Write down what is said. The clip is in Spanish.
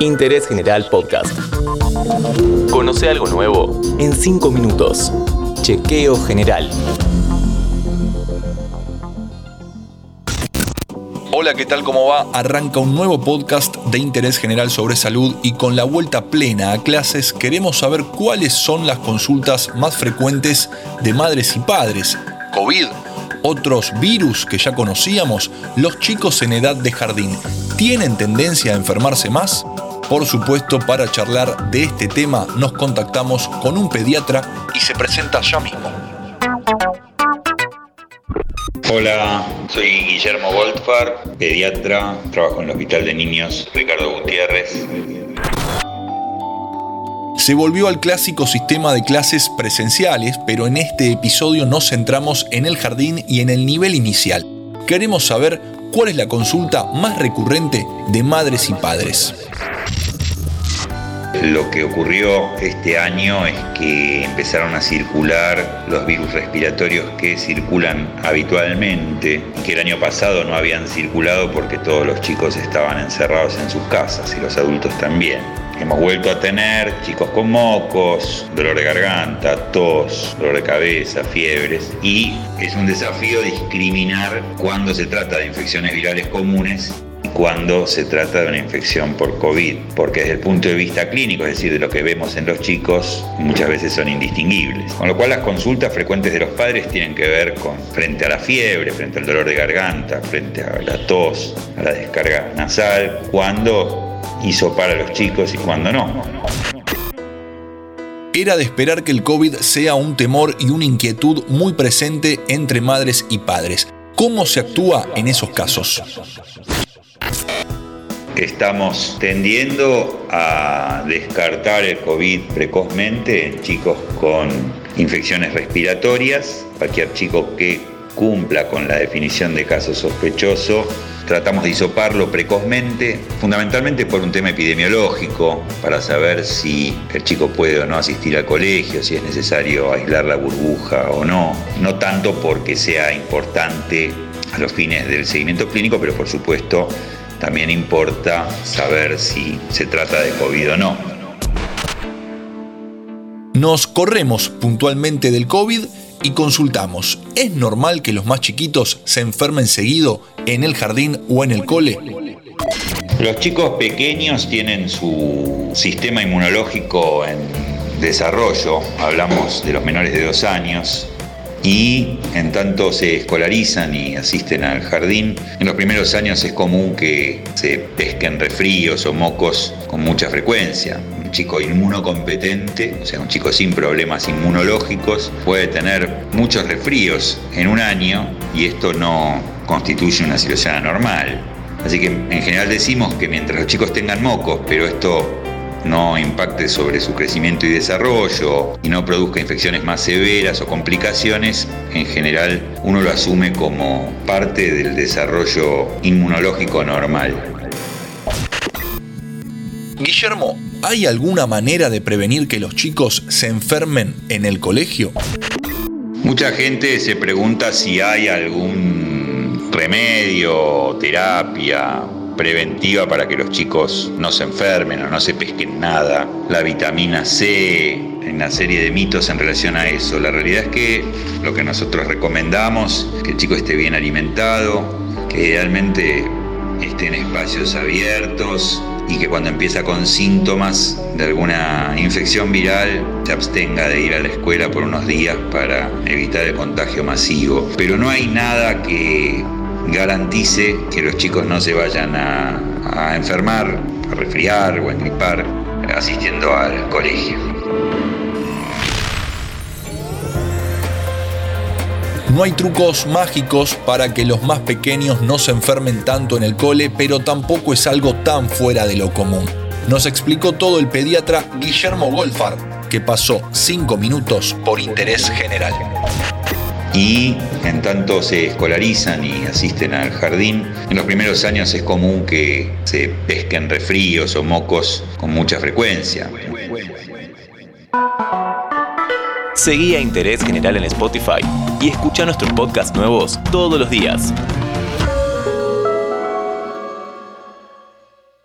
Interés General Podcast. Conoce algo nuevo en 5 minutos. Chequeo General. Hola, ¿qué tal? ¿Cómo va? Arranca un nuevo podcast de interés general sobre salud y con la vuelta plena a clases queremos saber cuáles son las consultas más frecuentes de madres y padres. COVID, otros virus que ya conocíamos, los chicos en edad de jardín, ¿tienen tendencia a enfermarse más? Por supuesto, para charlar de este tema nos contactamos con un pediatra y se presenta ya mismo. Hola, soy Guillermo Goldfar, pediatra, trabajo en el Hospital de Niños Ricardo Gutiérrez. Se volvió al clásico sistema de clases presenciales, pero en este episodio nos centramos en el jardín y en el nivel inicial. Queremos saber cuál es la consulta más recurrente de madres y padres. Lo que ocurrió este año es que empezaron a circular los virus respiratorios que circulan habitualmente, que el año pasado no habían circulado porque todos los chicos estaban encerrados en sus casas y los adultos también. Hemos vuelto a tener chicos con mocos, dolor de garganta, tos, dolor de cabeza, fiebres y es un desafío discriminar cuando se trata de infecciones virales comunes cuando se trata de una infección por COVID, porque desde el punto de vista clínico, es decir, de lo que vemos en los chicos, muchas veces son indistinguibles. Con lo cual las consultas frecuentes de los padres tienen que ver con frente a la fiebre, frente al dolor de garganta, frente a la tos, a la descarga nasal, cuando hizo para los chicos y cuando no. Era de esperar que el COVID sea un temor y una inquietud muy presente entre madres y padres. ¿Cómo se actúa en esos casos? Estamos tendiendo a descartar el COVID precozmente en chicos con infecciones respiratorias. Cualquier chico que cumpla con la definición de caso sospechoso, tratamos de hisoparlo precozmente, fundamentalmente por un tema epidemiológico, para saber si el chico puede o no asistir al colegio, si es necesario aislar la burbuja o no, no tanto porque sea importante a los fines del seguimiento clínico, pero por supuesto también importa saber si se trata de COVID o no. Nos corremos puntualmente del COVID y consultamos. ¿Es normal que los más chiquitos se enfermen seguido en el jardín o en el cole? Los chicos pequeños tienen su sistema inmunológico en desarrollo, hablamos de los menores de dos años, y en tanto se escolarizan y asisten al jardín, en los primeros años es común que se pesquen refríos o mocos con mucha frecuencia. Un chico inmunocompetente, o sea, un chico sin problemas inmunológicos, puede tener muchos refríos en un año y esto no constituye una situación anormal. Así que en general decimos que mientras los chicos tengan mocos, pero esto no impacte sobre su crecimiento y desarrollo y no produzca infecciones más severas o complicaciones, en general uno lo asume como parte del desarrollo inmunológico normal. Guillermo, ¿hay alguna manera de prevenir que los chicos se enfermen en el colegio? Mucha gente se pregunta si hay algún remedio, terapia preventiva para que los chicos no se enfermen o no se pesquen nada. La vitamina C, una serie de mitos en relación a eso. La realidad es que lo que nosotros recomendamos, que el chico esté bien alimentado, que idealmente esté en espacios abiertos y que cuando empieza con síntomas de alguna infección viral se abstenga de ir a la escuela por unos días para evitar el contagio masivo. Pero no hay nada que garantice que los chicos no se vayan a, enfermar, a resfriar o a engripar asistiendo al colegio. No hay trucos mágicos para que los más pequeños no se enfermen tanto en el cole, pero tampoco es algo tan fuera de lo común. Nos explicó todo el pediatra Guillermo Golfar, que pasó cinco minutos por interés general y en tanto se escolarizan y asisten al jardín, en los primeros años es común que se pesquen refríos o mocos con mucha frecuencia. Seguí a Interés General en Spotify y escucha nuestros podcasts nuevos todos los días.